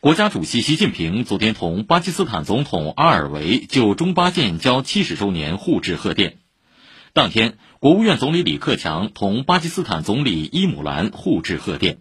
国家主席习近平昨天同巴基斯坦总统阿尔维就中巴建交七十周年互致贺电。当天国务院总理李克强同巴基斯坦总理伊姆兰互致贺电。